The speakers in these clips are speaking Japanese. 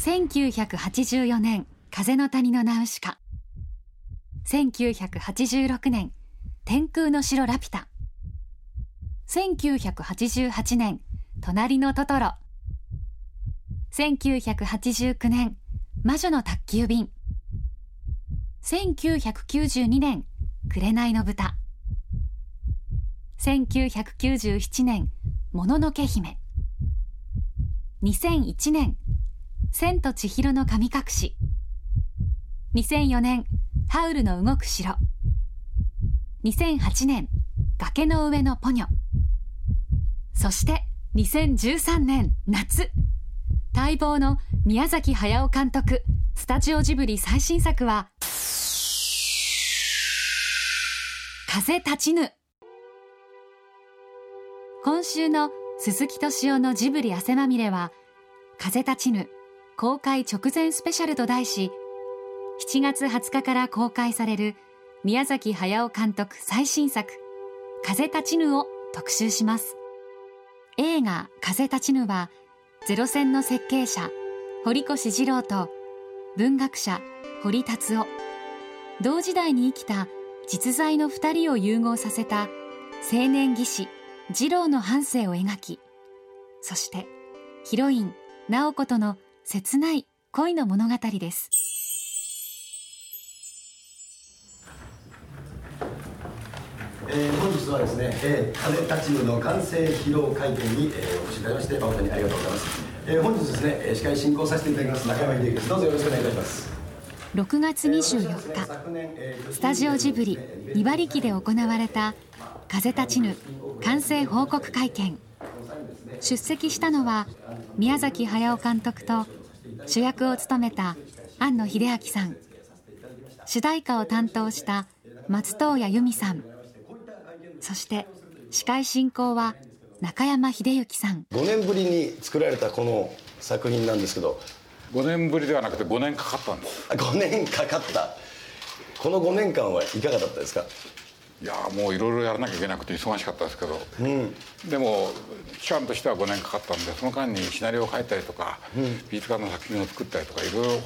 1984年風の谷のナウシカ。1986年天空の城ラピュタ。1988年隣のトトロ。1989年魔女の宅急便。1992年紅の豚。1997年もののけ姫。2001年千と千尋の神隠し。2004年ハウルの動く城。2008年崖の上のポニョ。そして2013年夏。待望の宮崎駿監督スタジオジブリ最新作は風立ちぬ。今週の鈴木敏夫のジブリ汗まみれは風立ちぬ。公開直前スペシャルと題し7月20日から公開される宮崎駿監督最新作風立ちぬを特集します。映画風立ちぬはゼロ戦の設計者堀越二郎と文学者堀達夫。同時代に生きた実在の二人を融合させた青年技師二郎の半生を描きそしてヒロイン直子との切ない恋の物語です。えー、本日はですね、えー、風立ちぬの完成披露会見に、えー、お越しいただきまして誠にありがとうございます、えー、本日ですね司会進行させていただきます中山秀樹です。どうぞよろしくお願いいたします。6月24日スタジオジブリ2割期で行われた風立ちぬ完成報告会見出席したのは宮崎駿監督と主役を務めた庵野秀明さん。主題歌を担当した松任谷由実さん。そして司会進行は中山秀幸さん。5年ぶりに作られたこの作品なんですけど。5年ぶりではなくて5年かかったんです。5年かかった。この5年間はいかがだったですか？いやもういろいろやらなきゃいけなくて忙しかったですけど、うん、でも期間としては5年かかったんでその間にシナリオを書いたりとか、うん、美術館の作品を作ったりとかいろいろ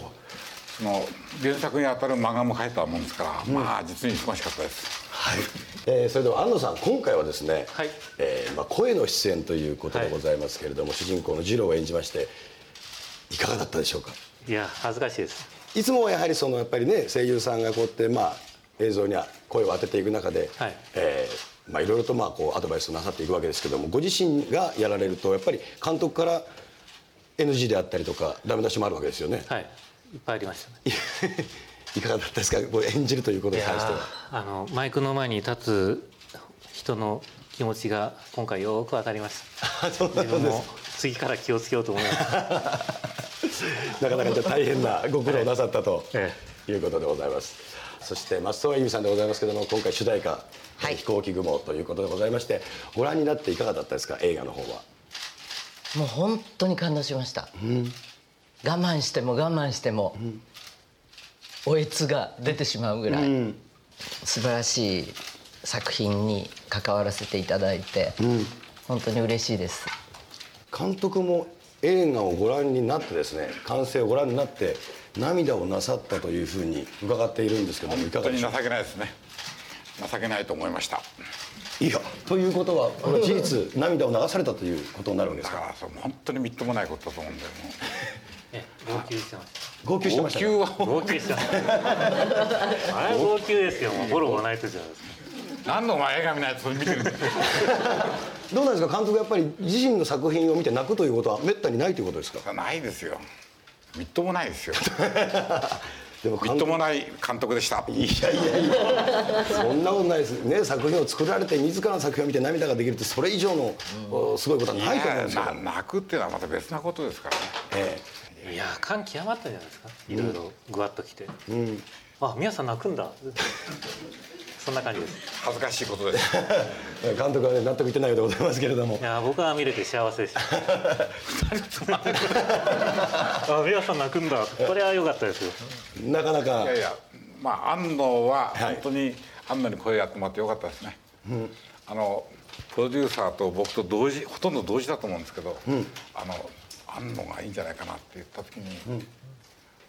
その原作にあたる漫画も書いたもんですから、うん、まあ実に忙しかったです。はい、えー、それでは安野さん今回はですね、はい、えー、まあ、声の出演ということでございますけれども、はい、主人公の次郎を演じましていかがだったでしょうか？いや恥ずかしいです。いつもはやはりそのやっぱりね声優さんがこうやってまあ映像には声を当てていく中で、はい。えーまあ、いろいろとまあこうアドバイスをなさっていくわけですけどもご自身がやられるとやっぱり監督から NG であったりとかダメ出しもあるわけですよね。はい、いっぱいありましたね。いかがだったですか？これ演じるということに関しては。あのマイクの前に立つ人の気持ちが今回よく分かりました自分も次から気をつけようと思います。なかなかじゃ大変なご苦労なさったと、いうことでございます、そして松任谷由実さんでございますけども今回主題歌「はい、飛行機雲」ということでございましてご覧になっていかがだったですか？映画の方は。もう本当に感動しました、うん、我慢しても我慢しても、うんおえつが出てしまうぐらい、うん、素晴らしい作品に関わらせていただいて、うん、本当に嬉しいです。監督も映画をご覧になってですね完成をご覧になって涙をなさったというふうに伺っているんですけどもいかがでしょう？情けないですね。情けないと思いました。いやということは事実涙を流されたということになるんですか？だから本当にみっともないことだと思うんだよ号泣してました。号泣してました、号泣号泣してました。あれ号泣ですよ。もうボロボロ泣いてるじゃないですか何の前映画見ないやつ見てる どうなんですか？監督やっぱり自身の作品を見て泣くということはめったにないということですか？ないですよ。みっともないですよ。でもみっともない監督でした。いやいやいやそんなことないです。ね作品を作られて自らの作品を見て涙ができるってそれ以上の、うん、すごいことはないと思うんですよ泣くっていうのはまた別なことですからね、ええ、いや感極まったんじゃないですか。いろいろぐわっときて、うん、あ宮さん泣くんだそんな感じです。恥ずかしいことです。監督はね納得いってないようでございますけれども。いや僕は見れて幸せでした あ宮さん泣くんだ。これは良かったですよ。なかなか。いやいやまあ安野は本当に安野に声やってもらってよかったですね、うん、あのプロデューサーと僕と同時ほとんど同時だと思うんですけど、うん、あのあんのがいいんじゃないかなって言った時に、うん、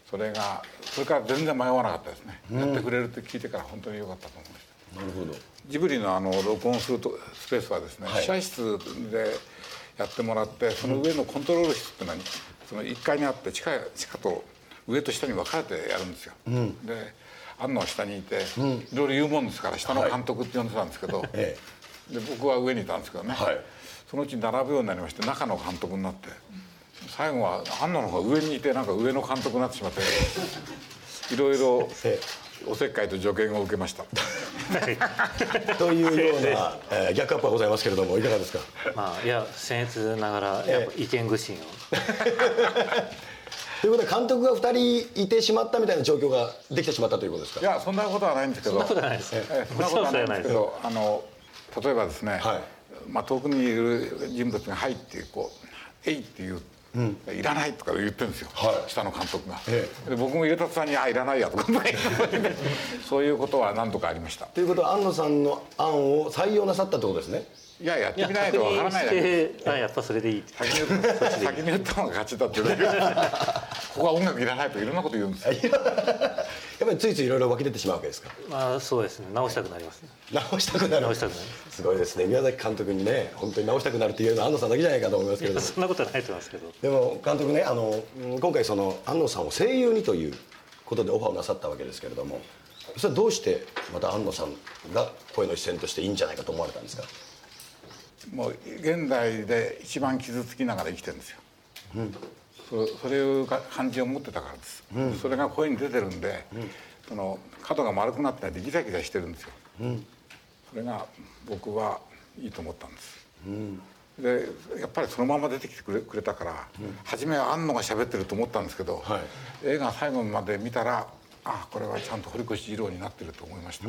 それがそれから全然迷わなかったですね、うん、やってくれるって聞いてから本当に良かったと思なるほど。ジブリのあの録音するとスペースはですね、はい、試写室でやってもらってその上のコントロール室って何、その1階にあって地下地下と上と下に分かれてやるんですよ、うん、で安野は下にいて、うん、いろいろ言うもんですから下の監督って呼んでたんですけど、はい、で僕は上にいたんですけどね、はい、そのうち並ぶようになりまして中の監督になって最後は安野の方が上にいてなんか上の監督になってしまって いろいろおせっかいと助言を受けました。というような、えー、逆アップはございますけれどもいかがですか？まあいや僭越ながらやっぱ意見具心を。ということで監督が2人いてしまったみたいな状況ができてしまったということですか？いやそんなことはないんですけど。そんなことはないです、ええ、そんなことはないんですけどあの例えばですね、はい、まあ、遠くにいる人物が「はい」ってこう「えい」っていううん、いらないとか言ってるんですよ、はい、下の監督が、ええ、で僕も入れた途端に「あいらないや」とか。そういうことは何度かありました。ということは安野さんの案を採用なさったってことですね。いややってみないとわからないだけ。あやっぱそれでいい。先に言った先に言ったのが勝ちだっていう ここは音楽いらないといろんなこと言うんですよやっぱりついついいろいろ湧き出てしまうわけですか？まあそうですね。直したくなります、ね、直したくなる。直したくなるす。ごいですね。宮崎監督にね本当に直したくなるっていうのは安野さんだけじゃないかと思いますけれどそんなことはないと思いますけど。でも監督ねあの今回その安野さんを声優にということでオファーをなさったわけですけれどもそれはどうしてまた安野さんが声の一線としていいんじゃないかと思われたんですか？もう現代で一番傷つきながら生きてるんですよ、うん、そそれいう感じを持ってたからです、うん、それが声に出てるんで、うん、その角が丸くなったりギザギザしてるんですよ、それが僕はいいと思ったんです、でやっぱりそのまま出てきてくれくれたから、初めは庵野が喋ってると思ったんですけど、はい、映画最後まで見たらあこれはちゃんと堀越二郎になってると思いました、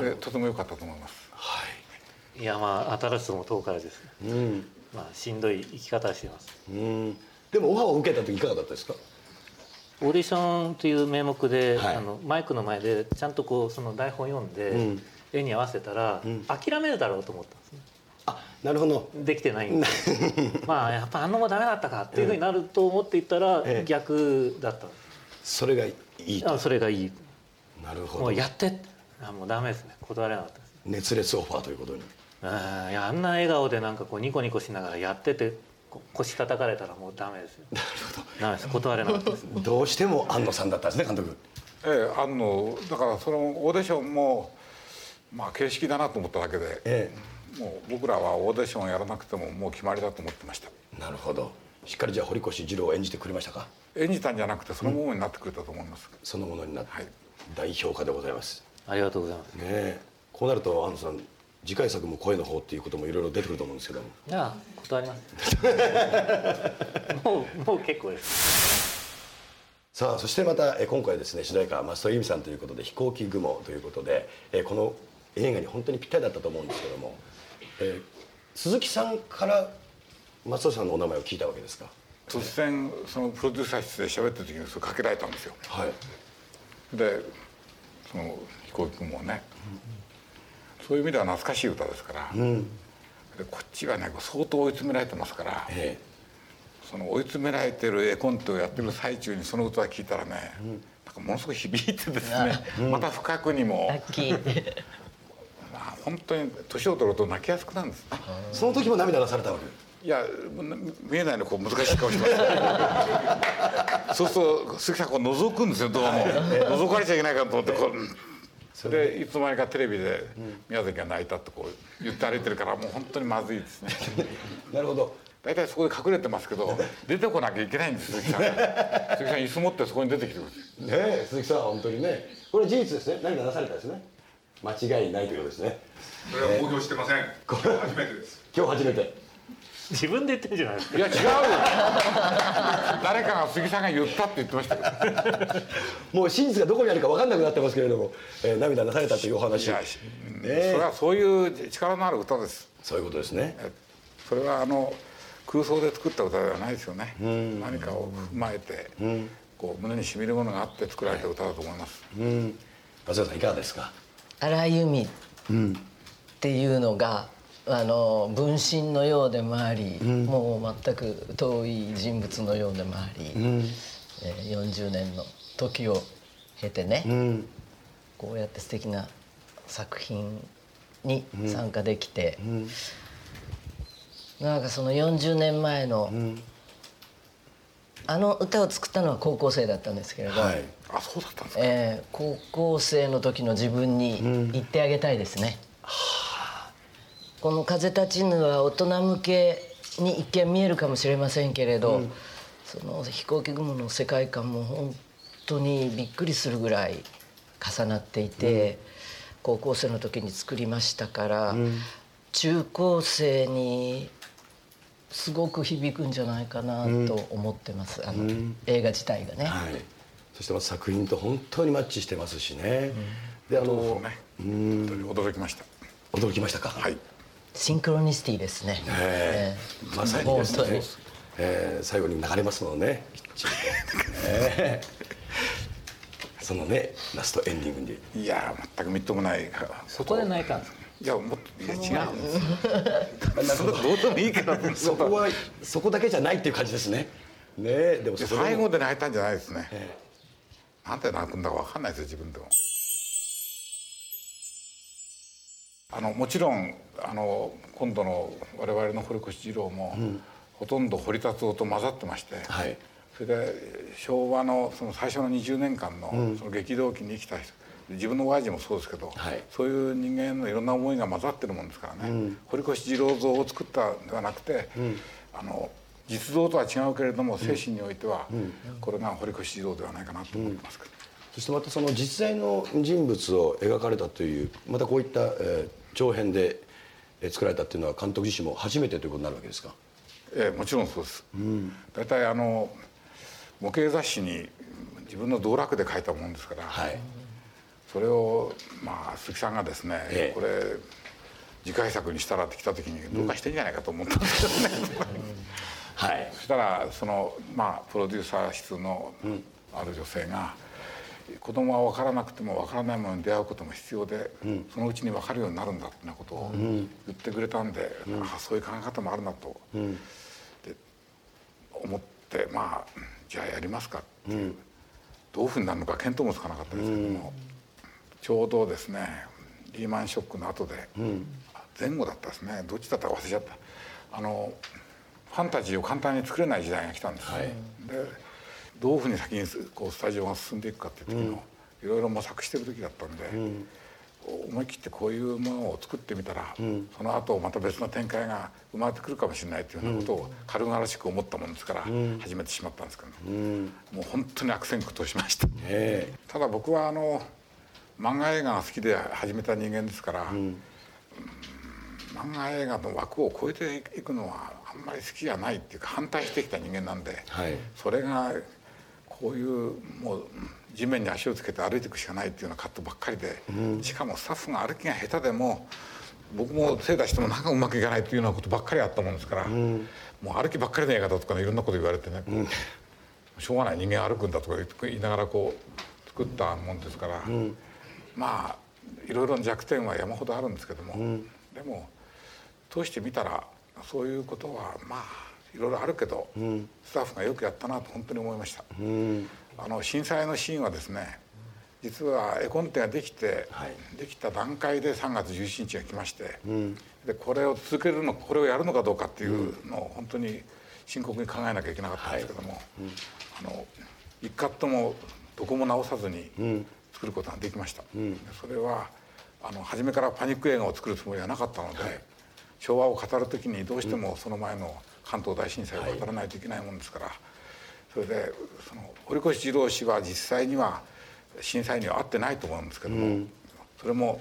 でとても良かったと思います、はい。いやまあ新しさも遠からです、うん、まあしんどい生き方してます、うん、でもオファーを受けた時いかがだったですか？オーディションという名目で、はい、あのマイクの前でちゃんとこうその台本読んで、うん、絵に合わせたら、うん、諦めるだろうと思ったんですね。あなるほど。できてないんで。まあやっぱあのもダメだったかっていうふうになると思っていったら、逆だった、それがいい。あそれがいい。なるほど。もうやって。あもうダメですね。断れなかったです。熱烈オファーということにあいやあんな笑顔でなんかこうニコニコしながらやってて腰叩かれたらもうダメですよ。なるほど。ダメです。断れなかったです。どうしても安野さんだったんですね監督。ええ安野だからそのオーディションもまあ形式だなと思っただけで、ええ、もう僕らはオーディションやらなくてももう決まりだと思ってました。なるほど。しっかりじゃあ堀越二郎を演じてくれましたか？演じたんじゃなくてそのものになってくれたと思います、うん、そのものになって、はい、大評価でございます。ありがとうございます。ねこうなると安野さん次回作も声の方っていうこともいろいろ出てくると思うんですけど。もいや断ります。もうもう結構です。さあそしてまた今回ですね主題歌松任谷由実さんということで「飛行機雲」ということでこの映画に本当にぴったりだったと思うんですけども、えー、鈴木さんから松任谷さんのお名前を聞いたわけですか？突然そのプロデューサー室で喋ってる時にそれかけられたんですよ。はい。でその飛行機雲をね、うんそういう意味では懐かしい歌ですから、うん、でこっちはね相当追い詰められてますから、ええ、その追い詰められてる絵コンテをやってる最中にその歌を聴いたらね、うん、なんかものすごい響いてですね、うん、また深くにも。まあ本当に年を取ると泣きやすくなるんです。ね。その時も涙出されたわけ？いや見えないのこう難しい顔してます。そうすると鈴木さんこう覗くんですよどうも。覗かれちゃいけないかと思ってこうそれでいつの間にかテレビで宮崎が泣いたってこう言って歩いてるからもう本当にまずいですね。なるほど。大体そこで隠れてますけど出てこなきゃいけないんです鈴木さん。鈴木さん椅子持ってそこに出てきてくるねえ鈴木さん本当にね。これ事実ですね。何かなされたですね。間違いないということですね。それは公表してません、今日初めてです。今日初めて自分で言ってるじゃないですか。いや違うよ。誰かが杉さんが言ったって言ってました もう真実がどこにあるか分かんなくなってますけれども、えー、涙なされたというお話。いや、ね、それはそういう力のある歌です。そういうことですね。それはあの空想で作った歌ではないですよね。何かを踏まえてこう胸にしみるものがあって作られた歌だと思います。松田さんいかがですか？荒井由実っていうのがあの分身のようでもあり、うん、もう全く遠い人物のようでもあり、うん、えー、40年の時を経てね、うん、こうやって素敵な作品に参加できて、うん、なんかその40年前の、あの歌を作ったのは高校生だったんですけれど、はい、あそうだったんですか、えー、高校生の時の自分に言ってあげたいですね。この「風立ちぬ」は大人向けに一見見えるかもしれませんけれど、うん、その飛行機雲の世界観も本当にびっくりするぐらい重なっていて、うん、高校生の時に作りましたから、うん、中高生にすごく響くんじゃないかなと思ってます、あの映画自体がね。はい、そして作品と本当にマッチしてますしね。であの、ね、驚きました。驚きましたか？はい。シンクロニシティですね。えー、まさにですね。えー、最後に流れますものね。きっちりと。えー、そのねラストエンディングに。いや全くみっともない。そこで泣いたんですか？いやもっといや違うんですどうでもいいけどそこはそこだけじゃないっていう感じですね。ねでも最後で泣いたんじゃないですね。えー、なんで泣くんだかわかんないですよ自分でも。あのもちろんあの今度の我々の堀越二郎も、うん、ほとんど堀達夫と混ざってまして、はい、それで昭和のその最初の20年間の,、その激動期に生きた人自分の親父もそうですけど、はい、そういう人間のいろんな思いが混ざってるもんですからね、うん、堀越二郎像を作ったんではなくて、うん、あの実像とは違うけれども精神においては、これが堀越二郎ではないかなと思ってますけど。そしてまたその実在の人物を描かれたというまたこういった、えー、長編で作られたっていうのは監督自身も初めてということになるわけですか？ええもちろんそうです、うん、大体あの模型雑誌に自分の道楽で書いたもんですから、はい、それをまあ鈴木さんがですね、ええ、これ次回作にしたらって来た時にどうかしてんじゃないかと思ったんですけどね、うん、はい、そしたらそのまあプロデューサー室のある女性が、子供は分からなくても分からないものに出会うことも必要で、うん、そのうちに分かるようになるんだってなことを言ってくれたんで、うん、ああそういう考え方もあるなと、うん、で思ってまあじゃあやりますかっていう、どういうふうになるのか見当もつかなかったですけども、ちょうどですねリーマンショックの後で、前後だったですね。どっちだったか忘れちゃった。あのファンタジーを簡単に作れない時代が来たんです、はい、でどういうふうに先にこうスタジオが進んでいくかっていう時のいろいろ模索してる時だったんで、思い切ってこういうものを作ってみたら、その後また別の展開が生まれてくるかもしれないというようなことを軽々しく思ったもんですから始めてしまったんですけど、もう本当に悪戦苦闘しました。ただ僕はあの漫画映画が好きで始めた人間ですから、漫画映画の枠を超えていくのはあんまり好きじゃないっていうか反対してきた人間なんで、はい、それがこういうもう地面に足をつけて歩いていくしかないっていうようなカットばっかりで、うん、しかもスタッフが歩きが下手でも僕も手出してもなんかうまくいかないっていうようなことばっかりあったもんですから、うん、もう歩きばっかりの映画だとか、ね、いろんなこと言われてね、うん、しょうがない人間歩くんだとか言いながらこう作ったもんですから、まあいろいろな弱点は山ほどあるんですけども、でも通してみたらそういうことはまあいろいろあるけど、うん、スタッフがよくやったなと本当に思いました、うん、あの震災のシーンはですね実は絵コンテができて、はい、できた段階で3月11日が来まして、うん、でこれを続けるのこれをやるのかどうかっていうのを本当に深刻に考えなきゃいけなかったんですけども、はい、あの一カットもどこも直さずに作ることができました、それはあの初めからパニック映画を作るつもりはなかったので、はい、昭和を語る時にどうしてもその前の関東大震災を語らないといけないもんですから、はい、それでその堀越二郎氏は実際には震災には遭ってないと思うんですけども、うん、それも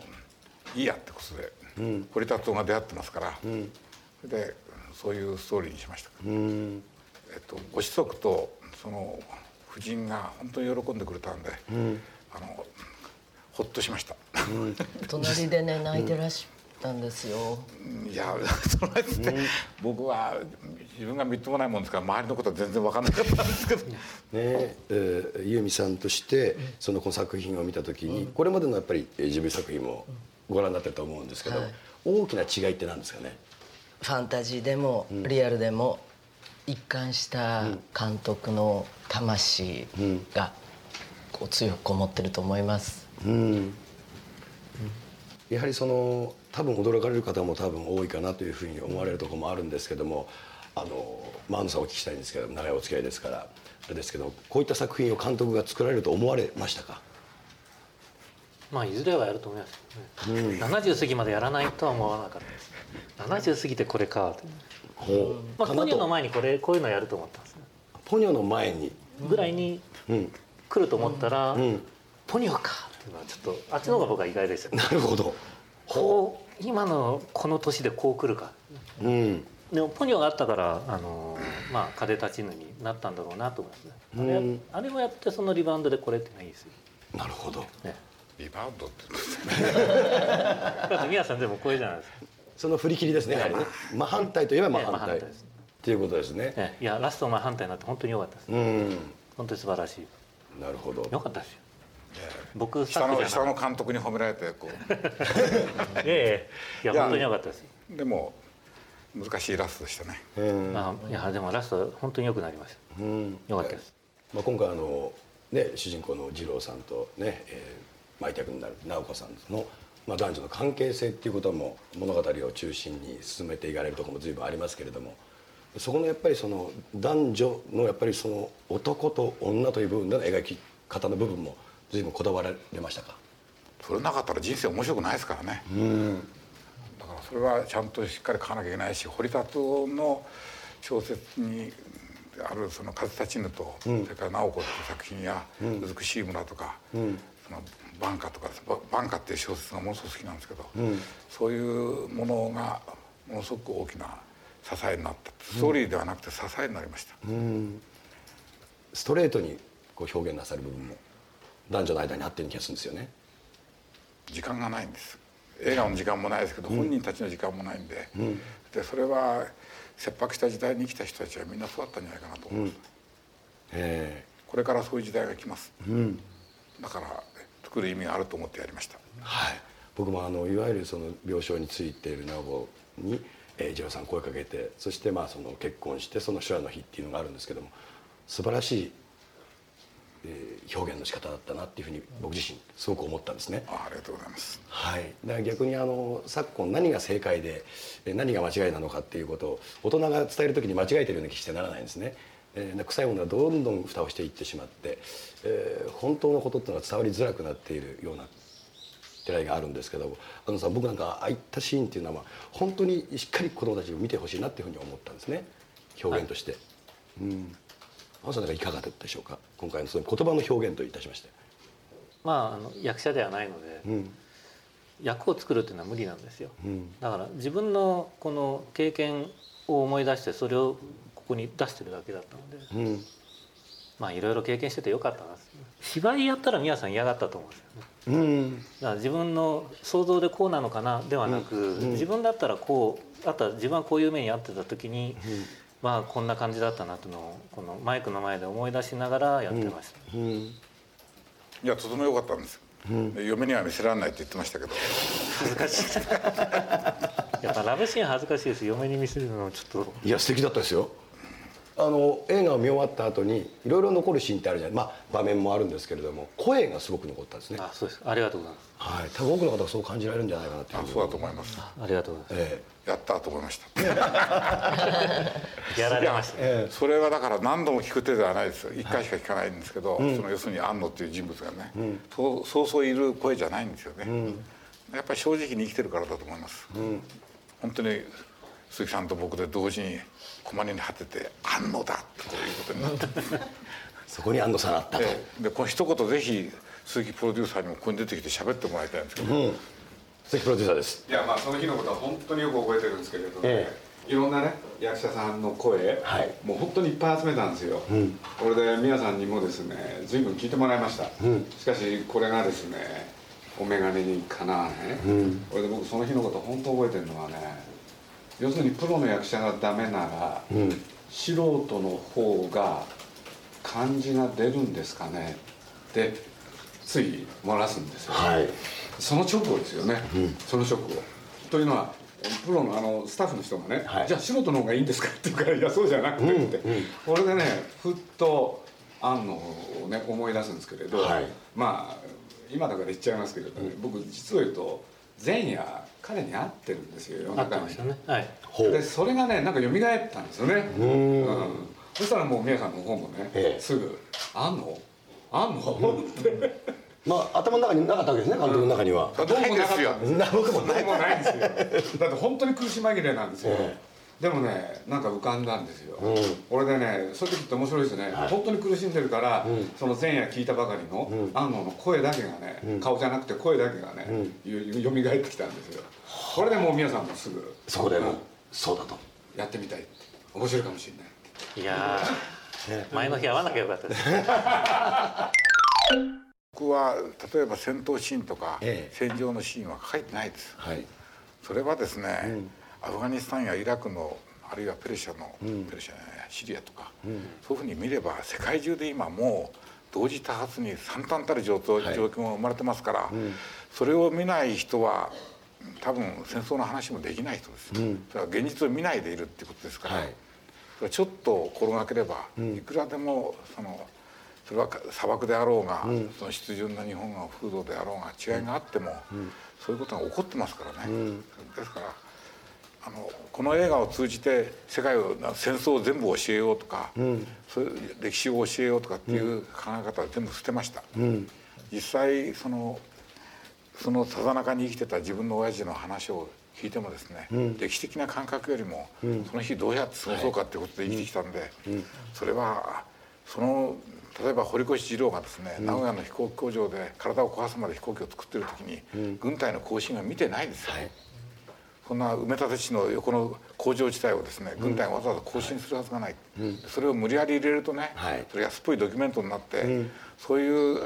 いいやってことで、うん、堀達夫が出会ってますから、うん、それでそういうストーリーにしました、えっと、ご子息とその夫人が本当に喜んでくれたんで、あのほっとしました。隣でね泣いてらっしゃったんですよ。いや そのって、僕は自分がみっともないもんですから周りのことは全然分かんなかったんですけど。ねえー、ユーミさんとしてそのこの作品を見た時に、これまでのやっぱりジブリ作品もご覧になってると思うんですけど、はい、大きな違いって何ですかね？ファンタジーでもリアルでも一貫した監督の魂がこう強くこもってると思います。うん。やはりその多分驚かれる方も多分多いかなというふうに思われるところもあるんですけどもあの、まあ、安野さんお聞きしたいんですけど長いお付き合いですからあれですけどこういった作品を監督が作られると思われましたか？まあいずれはやると思います、ね、うん、70過ぎまでやらないとは思わなかったです。70過ぎてこれかほう、まあ、ポニョの前にこれこういうのやると思ったんですね。ポニョの前に？ぐらいに来ると思ったら、うん。うん、ポニョかっていうのはちょっとあっちの方が僕は意外でした、なるほど。こう今のこの年でこう来るか、うん、でもポニョがあったからあのまあ風立ちぬになったんだろうなと思いますね。あれ,、うん、あれもやってそのリバウンドでこれってのはいいですよ。なるほど、ね、リバウンドって。だって宮さんでもこれじゃないですか。その振り切りですねやはりね。真反対といえば真反対。っていうことですね。いやラスト真反対になって本当に良かったです。うん。本当に素晴らしい。なるほど。良かったですよ僕下の下の監督に褒められてこう。ええ。いや本当に良かったですでも難しいラストでしたね。あいやでもラスト本当に良くなりました。良かったです、まあ、今回あのね主人公の二郎さんとね、えー、舞役になる直子さんの、まあ、男女の関係性っていうことも物語を中心に進めていかれるところも随分ありますけれどもそこのやっぱりその男女のやっぱりその男と女という部分での描き方の部分も随分こだわられましたか？それなかったら人生面白くないですからね。うんだからそれはちゃんとしっかり書かなきゃいけないし堀達夫の小説にあるその「風立ちぬ」と、うん、それから「直子」っていう作品や「うん、美しい村」とか、うん、その「晩夏」とか「晩夏」っていう小説がものすごく好きなんですけど、そういうものがものすごく大きな支えになった。ストーリーではなくて支えになりました、ストレートにこう表現なさる部分も男女の間にあってる気がするんですよね。時間がないんです。映画の時間もないですけど、うん、本人たちの時間もないんで。うん、でそれは切迫した時代に生きた人たちはみんなそうだったんじゃないかなと思います、うん、これからそういう時代が来ます、だから作る意味があると思ってやりました。はい。僕もあのいわゆるその病床についている名簿に、えー、ジローさん声かけてそしてまあその結婚してその修羅の日っていうのがあるんですけども素晴らしいえー、表現の仕方だったなっていうふうに僕自身すごく思ったんですね。あありがとうございます。はい。だから逆にあの昨今何が正解で何が間違いなのかっていうことを大人が伝える時に間違えてるような気してならないんですね。えー、臭いものがどんどん蓋をしていってしまって、えー、本当のことっていうのが伝わりづらくなっているような寺井があるんですけどあのさ僕なんかああいったシーンっていうのは本当にしっかり子どもたちを見てほしいなっていうふうに思ったんですね表現として。はい、うんまさんいかがでしょうか？今回のその言葉の表現といたしまして。まああの役者ではないので、うん、役を作るっていうのは無理なんですよ、うん、だから自分のこの経験を思い出してそれをここに出してるだけだったので、うん、まあいろいろ経験しててよかったな芝居やったら皆さん嫌がったと思うんですよね、うん、だから自分の想像でこうなのかなではなく、自分だったらこうあとは自分はこういう目に遭ってた時に、まあこんな感じだったなというのをこのマイクの前で思い出しながらやってました、うん。うん、いやとても良かったんです、うん、嫁には見せられないって言ってましたけど。恥ずかしい。やっぱラブシーン恥ずかしいです。嫁に見せるのちょっと。いや素敵だったですよあの映画を見終わった後にいろいろ残るシーンってあるじゃないまあ場面もあるんですけれども声がすごく残ったんですね。あそうです。ありがとうございます。はい。多分多くの方がそう感じられるんじゃないかなってあそうだと思います。ありがとうございます、ええ、やったと思いました。やられました、ええ、それはだから何度も聞く手ではないです一回しか聞かないんですけど、はい、その要するに安野っていう人物がね、うん、そうそうそういる声じゃないんですよね、うん、やっぱり正直に生きてるからだと思います、うん、本当に鈴木さんと僕で同時に駒に果てて「安野だ!」ということになってそこに安野さんあったと。でこの一言ぜひ鈴木プロデューサーにもここに出てきて喋ってもらいたいんですけど、うん、鈴木プロデューサーです。いやまあその日のことは本当によく覚えてるんですけれどね、ええ、いろんなね役者さんの声、はい、もう本当にいっぱい集めたんですよ、うん、これで皆さんにもですね随分聞いてもらいました、うん、しかしこれがですねお眼鏡にかなわね、うん、これで僕その日のこと本当覚えてるのはね要するにプロの役者がダメなら、うん、素人の方が感じが出るんですかね。ってつい漏らすんですよ、はい、その直後ですよね、うん、その直後。というのはプロのあのスタッフの人がね、はい、じゃあ素人の方がいいんですかって言うからいやそうじゃなくてって、うんうん、これでねふっと庵野をね思い出すんですけれど、はい、まあ今だから言っちゃいますけれどね、うん、僕実を言うと前夜彼に会ってるんですよ夜中に、ね。はい、でそれがねなんか蘇ったんですよね。うん、そしたらもう宮さんの方もね、ええ、すぐ「あんの？あんの?」って。まあ頭の中になかったわけですね監督の中には、うん、どうもなかった。んですよ。僕もないんですよ。だって本当に苦し紛れなんですよ、ええでもねなんか浮かんだんですよ、うん、俺でねそういう時って面白いですね、はい、本当に苦しんでるから、うん、その前夜聞いたばかりの、うん、安野の声だけがね、うん、顔じゃなくて声だけがね、うん、よみがえってきたんですよ。これでもう皆さんもすぐそこでも、そうだと。やってみたいって。面白いかもしれない。いや前の日会わなきゃよかったです。僕は例えば戦闘シーンとか、ええ、戦場のシーンは書いてないです、はい、それはですね、アフガニスタンやイラクのあるいはペルシャの、うん、ペルシャやシリアとか、うん、そういうふうに見れば世界中で今もう同時多発に惨憺たる状況,、状況が生まれてますから、うん、それを見ない人は多分戦争の話もできない人です、うん、それは現実を見ないでいるっていうことですから、はい、ちょっと心がければ、いくらでもそのそれは砂漠であろうが、その湿潤な日本が風土であろうが違いがあっても、そういうことが起こってますからね。ですからあのこの映画を通じて世界を戦争を全部教えようとか、うん、そういう歴史を教えようとかっていう考え方は全部捨てました、うん、実際そのそのさざなかに生きてた自分の親父の話を聞いてもですね、うん、歴史的な感覚よりも、その日どうやって過ごそうかっていうことで生きてきたんで、それはその例えば堀越二郎がですね、名古屋の飛行機工場で体を壊すまで飛行機を作ってる時に、軍隊の行進は見てないですよ、はいそんな埋め立て地の横の工場地帯をですね軍隊がわざわざ更新するはずがない、うん、それを無理やり入れるとね、はい、それ安っぽいドキュメントになって、うん、そういう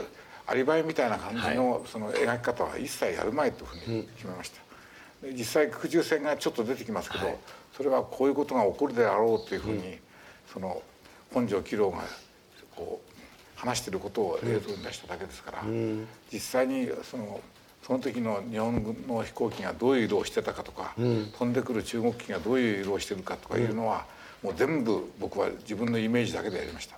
アリバイみたいな感じのその描き方は一切やるまいというふうに決めました、で実際空中戦がちょっと出てきますけど、はい、それはこういうことが起こるであろうというふうに、その本庄喜郎がこう話していることを映像に出しただけですから、実際にそのその時の日本軍の飛行機がどういう色をしてたかとか、うん、飛んでくる中国機がどういう色をしてるかとかいうのは、うん、もう全部僕は自分のイメージだけでやりました。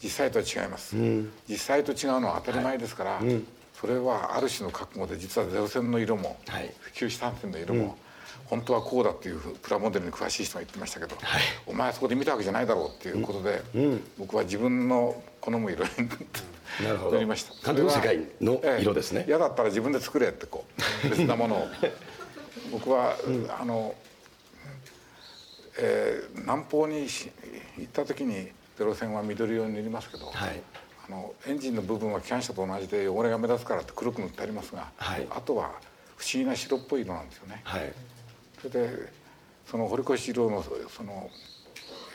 実際とは違います、うん、実際と違うのは当たり前ですから、はい、それはある種の覚悟で実はゼロ戦の色も、はい、普及した線の色も、本当はこうだっていうプラモデルに詳しい人が言ってましたけど、はい、お前はそこで見たわけじゃないだろうっていうことで、僕は自分の好む色になるほど。りました監督の世界の 色ですね。嫌、ええ、だったら自分で作れってこう別なものを。僕は、うん、あの、えー、南方に行った時にゼロ戦は緑色に塗りますけど、はい、あのエンジンの部分は機関車と同じで汚れが目立つからって黒く塗ってありますが、はい、あとは不思議な白っぽい色なんですよね。はい、それでその堀越色のその、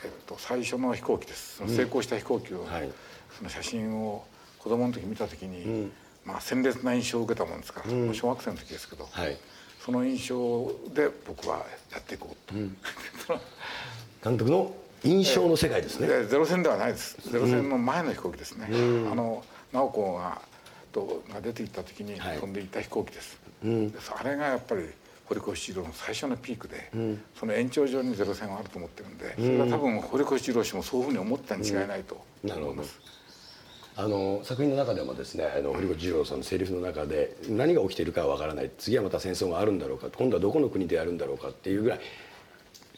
えっと、最初の飛行機です。成功した飛行機を、うんはい、その写真を子供の時見た時に、うん、まあ鮮烈な印象を受けたもんですから、うん、小学生の時ですけど、はい、その印象で僕はやっていこうと、うん、監督の印象の世界ですね、ゼロ戦ではないです。ゼロ戦の前の飛行機ですね、あの直子がとが出ていった時に飛んでいた飛行機です、はい、あれがやっぱり堀越一郎の最初のピークで、うん、その延長上にゼロ戦はあると思ってるんで、それは多分堀越一郎氏もそういうふうに思ったに違いないと思います。あの作品の中でもですねあの堀越二郎さんのセリフの中で何が起きているかはわからない。次はまた戦争があるんだろうか今度はどこの国でやるんだろうかっていうぐらい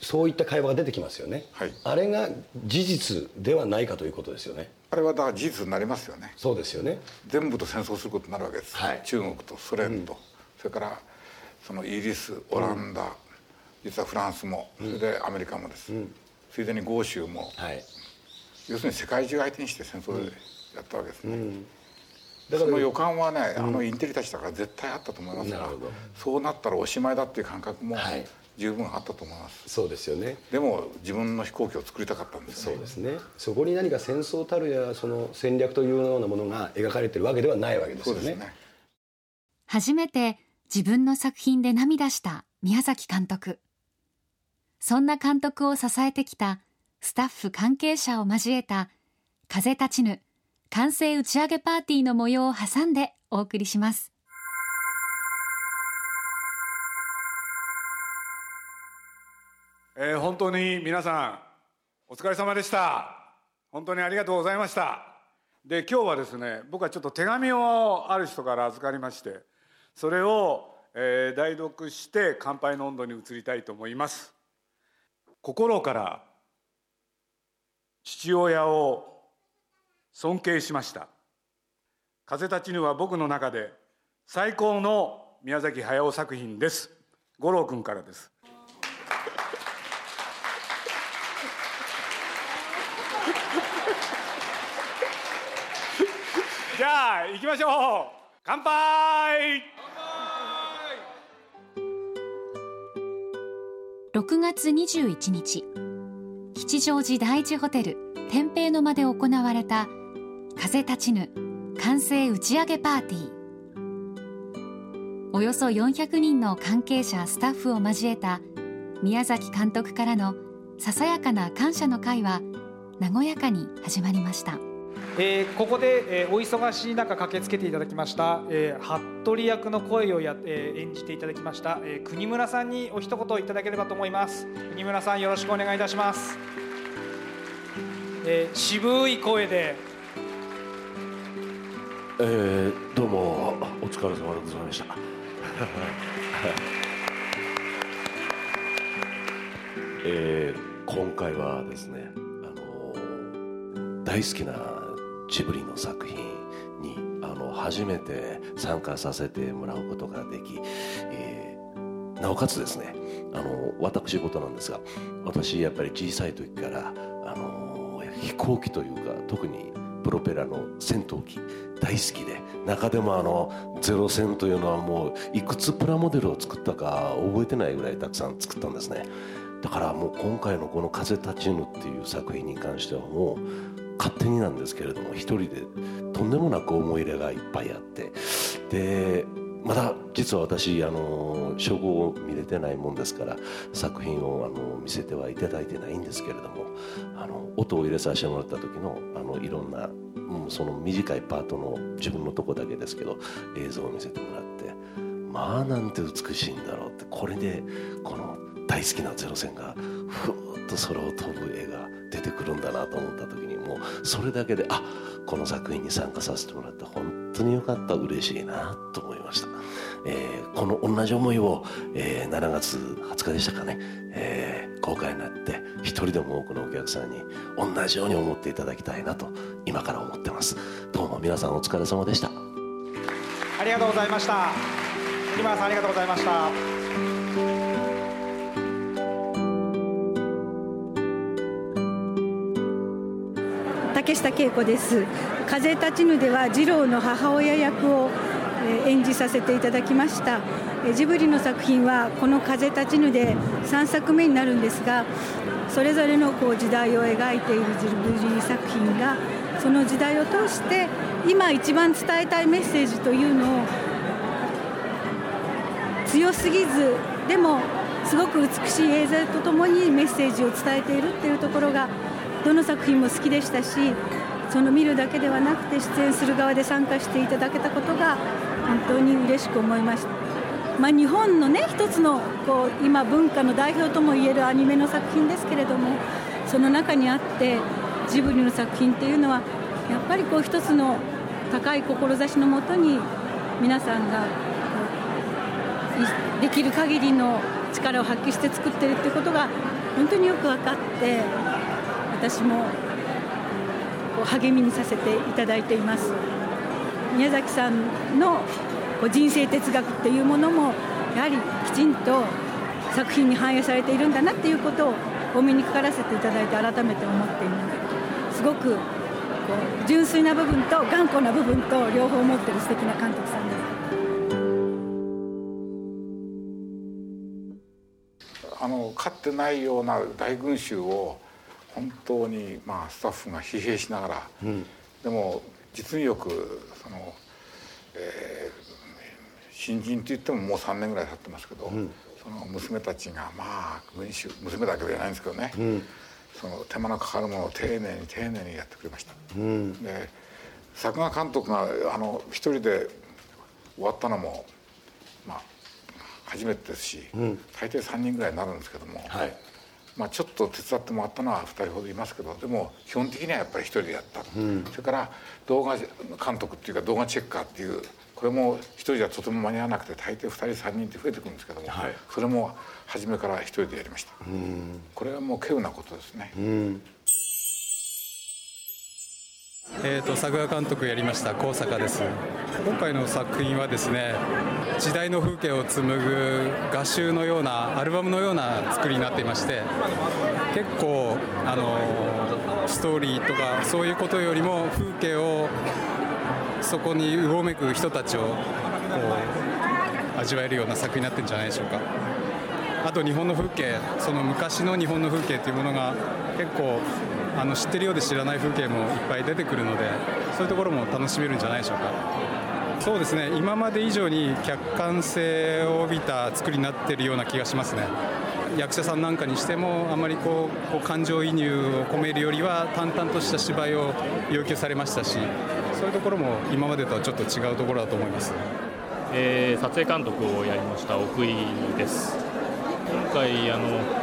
そういった会話が出てきますよね、はい、あれが事実ではないかということですよね。あれはだから事実になりますよね。そうですよね。全部と戦争することになるわけです、はい、中国とソ連と、うん、それからそのイギリスオランダ、うん、実はフランスもそれでアメリカもです、うん、ついでに豪州も、はい、要するに世界中相手にして戦争でやったわけですね、うん、だからその予感はね、あのインテリたちだから絶対あったと思いますが、そうなったらおしまいだっていう感覚も、十分あったと思います。そうですよね。でも自分の飛行機を作りたかったんです、ね、そうですね。そこに何か戦争たるやその戦略というようなものが描かれてるわけではないわけですよね、ね、初めて自分の作品で涙した宮崎監督。そんな監督を支えてきたスタッフ関係者を交えた風立ちぬ完成打ち上げパーティーの模様を挟んでお送りします。えー、本当に皆さんお疲れ様でした。本当にありがとうございました。で今日はですね僕はちょっと手紙をある人から預かりましてそれを、えー、代読して乾杯の温度に移りたいと思います。心から父親を尊敬しました。風立ちぬは僕の中で最高の宮崎駿作品です。五郎君からです。じゃあ行きましょう。乾杯！6月21日。吉祥寺第一ホテル天平の間で行われた風立ちぬ完成打ち上げパーティー。およそ400人の関係者スタッフを交えた宮崎監督からのささやかな感謝の会は和やかに始まりました。えー、ここで、えー、お忙しい中駆けつけていただきました、えー、服部役の声をや、えー、演じていただきました、えー、国村さんにお一言いただければと思います。国村さんよろしくお願いいたします、えー、渋い声で。えー、どうもお疲れ様でございました。えー、今回はですね、あの大好きなジブリの作品にあの初めて参加させてもらうことができ、えー、なおかつですねあの私事なんですが私やっぱり小さい時からあの飛行機というか特にプロペラの戦闘機大好きで中でもあのゼロ戦というのはもういくつプラモデルを作ったか覚えてないぐらいたくさん作ったんですね。だからもう今回のこの「風立ちぬ」っていう作品に関してはもう勝手になんですけれども一人でとんでもなく思い入れがいっぱいあって。でまだ実は私あの称号を見れてないもんですから作品をあの見せてはいただいてないんですけれどもあの音を入れさせてもらった時のあのいろんな、うん、その短いパートの自分のとこだけですけど映像を見せてもらってまあなんて美しいんだろうってこれでこの大好きなゼロ戦がふーっと空を飛ぶ絵が出てくるんだなと思った時にもうそれだけであこの作品に参加させてもらって本当によかった。嬉しいなと思いました、えー、この同じ思いを、えー、7月20日でしたかね、えー、公開になって一人でも多くのお客さんに同じように思っていただきたいなと今から思ってます。どうも皆さんお疲れ様でした。ありがとうございました。今さんありがとうございました。竹下恵子です。風立ちぬでは次郎の母親役を演じさせていただきました。ジブリの作品はこの風立ちぬで3作目になるんですがそれぞれのこう時代を描いているジブリ作品がその時代を通して今一番伝えたいメッセージというのを強すぎずでもすごく美しい映像とともにメッセージを伝えているっていうところがどの作品も好きでしたしその見るだけではなくて出演する側で参加していただけたことが本当に嬉しく思いました、まあ、日本のね一つのこう今文化の代表ともいえるアニメの作品ですけれどもその中にあってジブリの作品っていうのはやっぱりこう一つの高い志のもとに皆さんができる限りの力を発揮して作ってるってことが本当によく分かって私もこう励みにさせていただいています。宮崎さんの人生哲学っていうものもやはりきちんと作品に反映されているんだなっていうことをお目にかからせていただいて改めて思っています。すごくこう純粋な部分と頑固な部分と両方持ってる素敵な監督さんです。あの飼ってないような大群衆を本当にまあスタッフが疲弊しながら、うん、でも実によくその、えー、新人といってももう3年ぐらい経ってますけど、うん、その娘たちがまあ群衆娘だけじゃないんですけどね、うん、その手間のかかるものを丁寧に丁寧にやってくれました。で作画監督があの一人で終わったのもまあ初めてですし、大抵3人ぐらいになるんですけども、はいまあ、ちょっと手伝ってもらったのは2人ほどいますけどでも基本的にはやっぱり1人でやった、うん、それから動画監督っていうか動画チェッカーっていうこれも1人じゃとても間に合わなくて大抵2人3人って増えてくるんですけども、はい、それも初めから1人でやりました、これはもう稀有なことですね。えーと、作画監督やりました高坂です。今回の作品はですね時代の風景を紡ぐ画集のようなアルバムのような作りになっていまして結構あのストーリーとかそういうことよりも風景をそこにうごめく人たちをこう味わえるような作品になってるんじゃないでしょうか。あと日本の風景その昔の日本の風景というものが結構あの知ってるようで知らない風景もいっぱい出てくるのでそういうところも楽しめるんじゃないでしょうか。そうですね。今まで以上に客観性を帯びた作りになってるような気がしますね。役者さんなんかにしてもあまりこうこう感情移入を込めるよりは淡々とした芝居を要求されましたしそういうところも今までとはちょっと違うところだと思います、えー、撮影監督をやりました奥井です。今回あの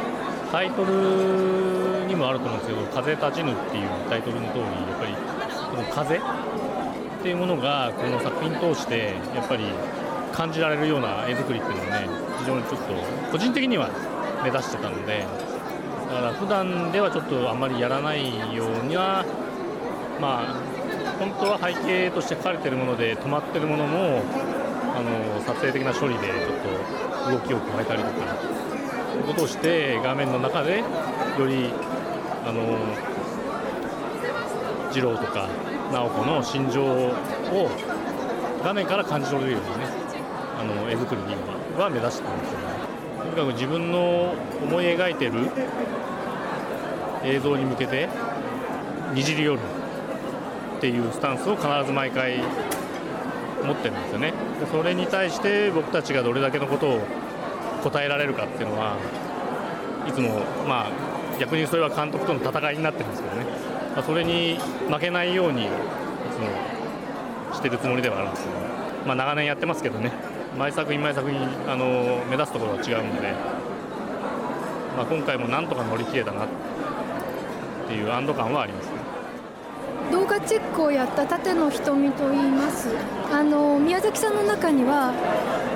タイトルにもあると思うんですけど「風立ちぬ」っていうタイトルの通りやっぱりこの風っていうものがこの作品通してやっぱり感じられるような絵作りっていうのをね非常にちょっと個人的には目指してたのでだから普段ではちょっとあんまりやらないようにはまあ本当は背景として書かれてるもので止まってるものもあの撮影的な処理でちょっと動きを加えたりとかことをして画面の中でよりあの二郎とか直子の心情を画面から感じ取れるようにねあの絵作りには目指してますよね。とにかく自分の思い描いてる映像に向けてにじり寄るっていうスタンスを必ず毎回持ってるんですよね。それに対して僕たちがどれだけのことを答えられるかっていうのはいつも、まあ、逆にそれは監督との戦いになってるんですけどね、まあ、それに負けないようにいつもしてるつもりではあるんですけど、まあ、長年やってますけどね。毎作品毎作品あの目指すところは違うので、まあ、今回もなんとか乗り切れたなっていう安堵感はあります。ね。動画チェックをやった舘野瞳と言います。あの宮崎さんの中には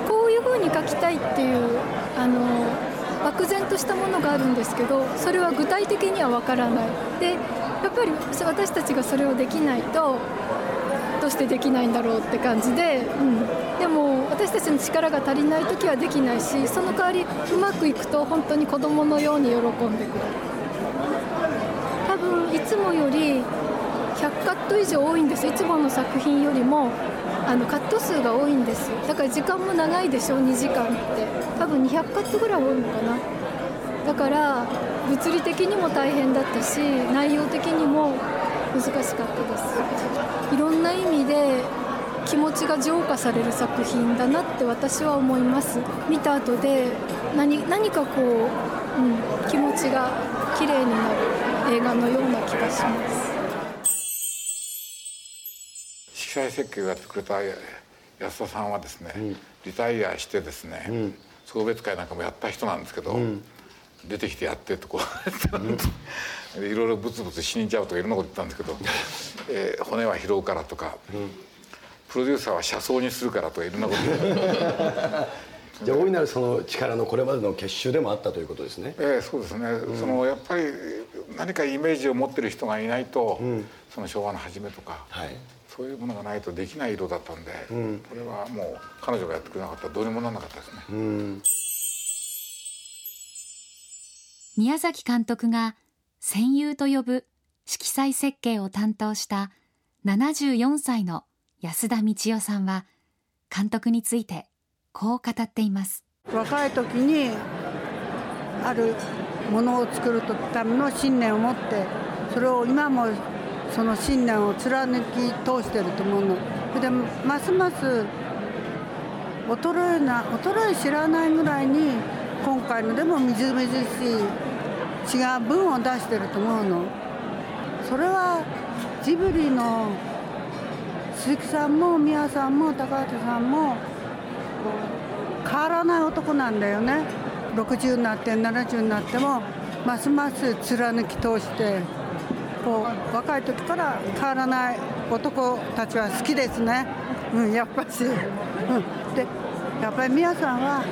こういう風に描きたいっていうあの漠然としたものがあるんですけどそれは具体的にはわからない。でやっぱり私たちがそれをできないとどうしてできないんだろうって感じで、うん、でも私たちの力が足りない時はできないしその代わりうまくいくと本当に子供のように喜んでくれる。多分いつもより100カット以上多いんですいつもの作品よりも。あのカット数が多いんです。だから時間も長いでしょ2時間って。多分200カットぐらい多いのかな。だから物理的にも大変だったし内容的にも難しかったです。いろんな意味で気持ちが浄化される作品だなって私は思います。見た後で何何かこう、うん、気持ちが綺麗になる映画のような気がします。色彩設計をやってくれた安田さんはですね、うん、リタイアしてですね、うん、送別会なんかもやった人なんですけど、うん、出てきてやってってこう、いろいろブツブツ死んじゃうとかいろんなこと言ったんですけど、えー、骨は拾うからとか、プロデューサーは車窓にするからとかいろんなこと言って じゃあ大いなるその力のこれまでの結集でもあったということですね。ええそうですね。うん、そのやっぱり何かイメージを持ってる人がいないと、うん、その昭和の初めとか、はい、そういうものがないとできない色だったんで、うん、これはもう彼女がやってくれなかったらどうにもならなかったですね。うん、宮崎監督が戦友と呼ぶ色彩設計を担当した74歳の安田道夫さんは監督についてこう語っています。若い時にあるものを作るための信念を持ってそれを今もその信念を貫き通してると思うの。それでますます衰えな衰え知らないぐらいに今回のでもみずみずしい違う文を出してると思うの。それはジブリの鈴木さんも宮さんも高畑さんも変わらない男なんだよね。60になって70になってもますます貫き通してこう若い時から変わらない男たちは好きですね、うん、やっぱし、うん、でやっぱり皆さんは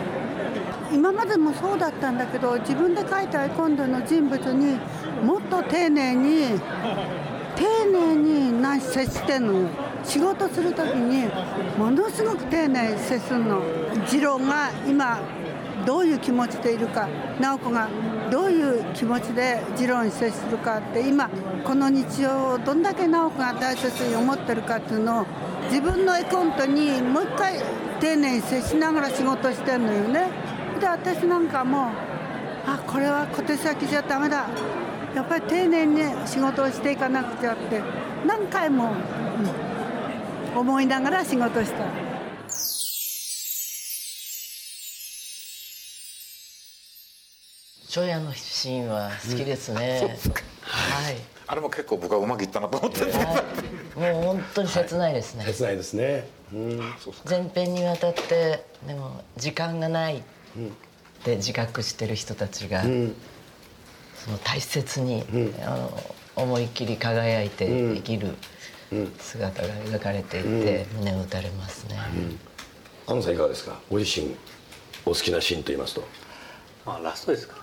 今までもそうだったんだけど自分で描いた絵今度の人物にもっと丁寧に丁寧にな接してんの？仕事する時にものすごく丁寧に接するの。次郎が今どういう気持ちでいるか直子がどういう気持ちで次郎に接するかって今この日常をどんだけ直子が大切に思ってるかっていうのを自分の絵コントにもう一回丁寧に接しながら仕事してんのよねで私なんかもあこれは小手先じゃダメだやっぱり丁寧に仕事をしていかなくちゃって何回も、思いながら仕事した。初夜のシーンは好きですね、うん、はい。あれも結構僕はうまくいったなと思って、はい、もう本当に切ないですね、はい、切ないですね、うん、前編にわたってでも時間がない。って自覚してる人たちが、うん、その大切に、あの思い切り輝いて生きる姿が描かれていて、胸を打たれますね、安野さんいかがですか？ご自身お好きなシーンと言いますと。まあラストですか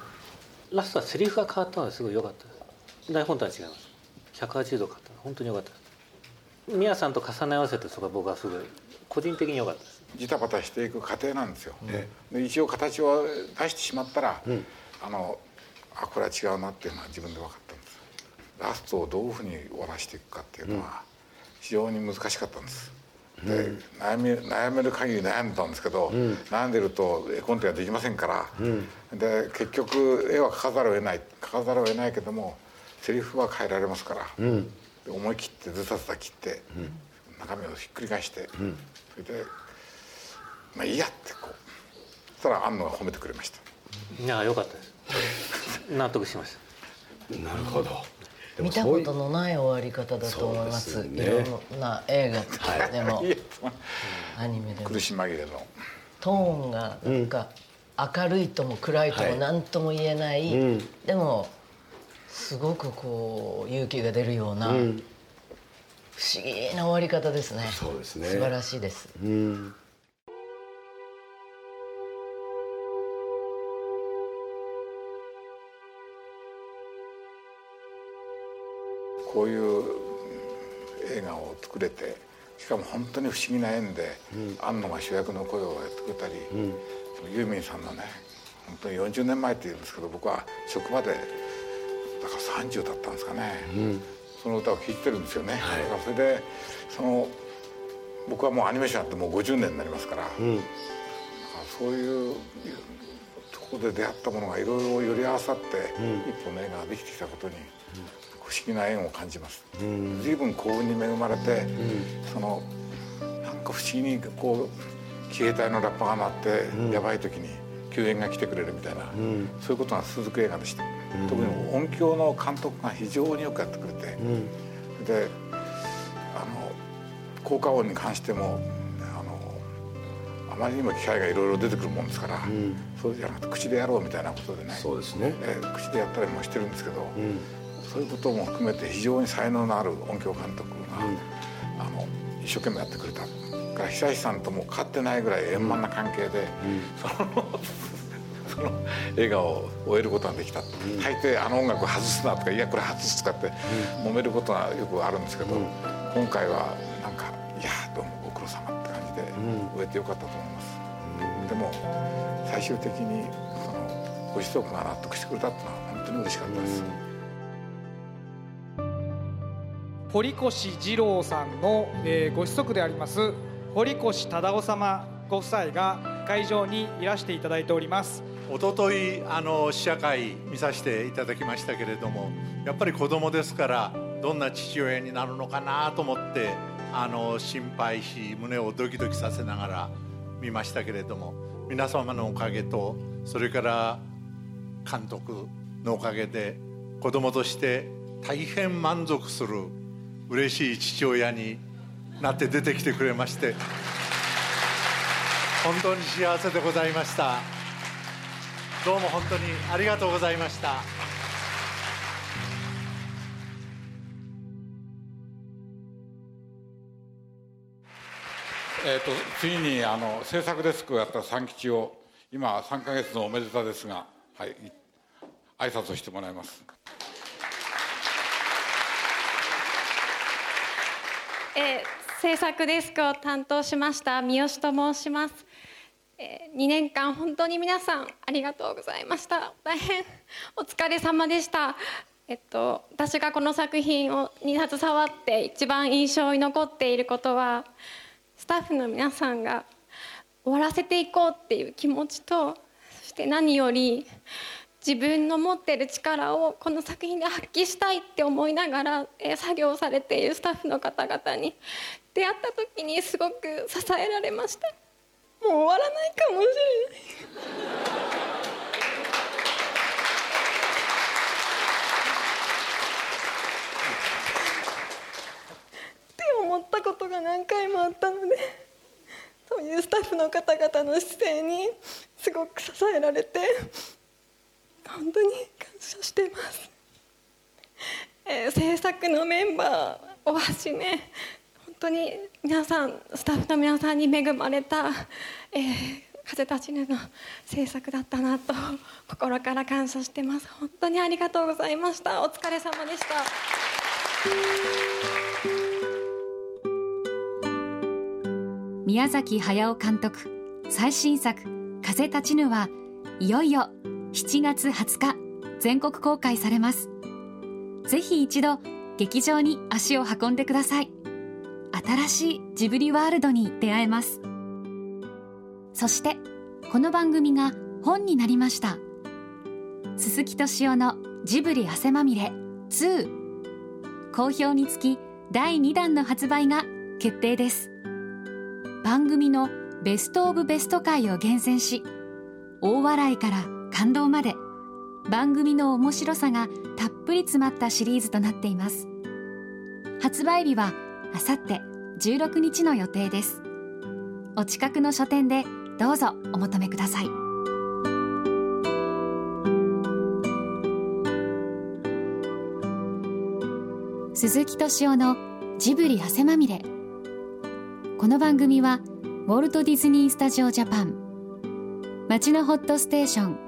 ラストはセリフが変わったのですごい良かったです。台本とは違います。180度変わった。本当に良かったです。宮さんと重ね合わせてそこが僕はすごい個人的に良かったです。ジタバタしていく過程なんですよ、で一応形を出してしまったら、うん、あのあこれは違うなっていうのは自分で分かったんです。ラストをどういうふうに終わらしていくかっていうのは非常に難しかったんですで悩み悩める限り悩んだんですけど、うん、悩んでると絵コンテができませんから、うん、で結局絵は描かざるを得ない描かざるを得ないけどもセリフは変えられますから、うん、思い切ってずたずた切って、中身をひっくり返して、それで「まあいいや」ってこうそしたら安野が褒めてくれました。いやよかったです。納得しました。なるほど見たことのない終わり方だと思います。ね、いろんな映画でも、アニメでも。苦し紛れの。トーンがなんか明るいとも暗いとも何とも言えない、はいでもすごくこう勇気が出るような、不思議な終わり方ですね。そうですね。素晴らしいです。うんこういう映画を作れてしかも本当に不思議な縁で、うん、庵野が主役の声をやってくれたり、うん、ユーミンさんのね本当に40年前っていうんですけど僕は職場でだから30だったんですかね、うん、その歌を聴いてるんですよね、はい、だからそれでその僕はもうアニメーションやってもう50年になりますから、うん、だからそういうとこで出会ったものがいろいろ寄り合わさって、一本の映画ができてきたことに、不思議な縁を感じます、うん、随分幸運に恵まれて、そのなんか不思議にこう騎兵隊のラッパが鳴って、やばい時に救援が来てくれるみたいな、そういうことが続く映画でした、特に音響の監督が非常によくやってくれて、であの効果音に関してもあまりにも機械がいろいろ出てくるもんですから、うん、そうじゃなくて口でやろうみたいなことでねそうですね、え口でやったりもしてるんですけど、うん、そういうことも含めて非常に才能のある音響監督が、うん、あの一生懸命やってくれた。から久石さんとも勝ってないぐらい円満な関係で、うん、そのその映画を終えることができた、うん、大抵あの音楽外すなとかいやこれ外すとかって揉めることがよくあるんですけど、今回はなんかいやどうもご苦労様って感じで終えてよかったと思います。でも最終的にそのご子息が納得してくれたっていうのは本当に嬉しかったです。堀越二郎さんの、えー、ご子息であります堀越忠夫様ご夫妻が会場にいらしていただいております。一昨日あの試写会見させていただきましたけれどもやっぱり子供ですからどんな父親になるのかなと思ってあの心配し胸をドキドキさせながら見ましたけれども皆様のおかげとそれから監督のおかげで子供として大変満足する嬉しい父親になって出てきてくれまして本当に幸せでございましたどうも本当にありがとうございましたえーと、と次にあの制作デスクをやった三吉を今3か月のおめでたですが、はい、挨拶をしてもらいます。えー、制作デスクを担当しました三好と申します、えー、2年間本当に皆さんありがとうございました。大変 お疲れ様でした。えっと私がこの作品をに携わって一番印象に残っていることはスタッフの皆さんが終わらせていこうっていう気持ちとそして何より自分の持ってる力をこの作品で発揮したいって思いながら、え作業されているスタッフの方々に。出会った時にすごく支えられました。もう終わらないかもしれない。って思ったことが何回もあったのでそういうスタッフの方々の姿勢にすごく支えられて本当に感謝しています、えー、制作のメンバーをはじめ本当に皆さんスタッフの皆さんに恵まれた、えー、風立ちぬの制作だったなと心から感謝してます。本当にありがとうございました。お疲れ様でした。宮崎駿監督最新作「風立ちぬ」はいよいよ7月20日全国公開されます。ぜひ一度劇場に足を運んでください。新しいジブリワールドに出会えます。そしてこの番組が本になりました。鈴木敏夫のジブリ汗まみれ2好評につき第2弾の発売が決定です。番組のベストオブベスト回を厳選し大笑いから感動まで。番組の面白さがたっぷり詰まったシリーズとなっています。発売日はあさって16日の予定です。お近くの書店でどうぞお求めください。鈴木敏夫のジブリ汗まみれ。この番組はウォルト・ディズニー・スタジオ・ジャパン。街のホットステーション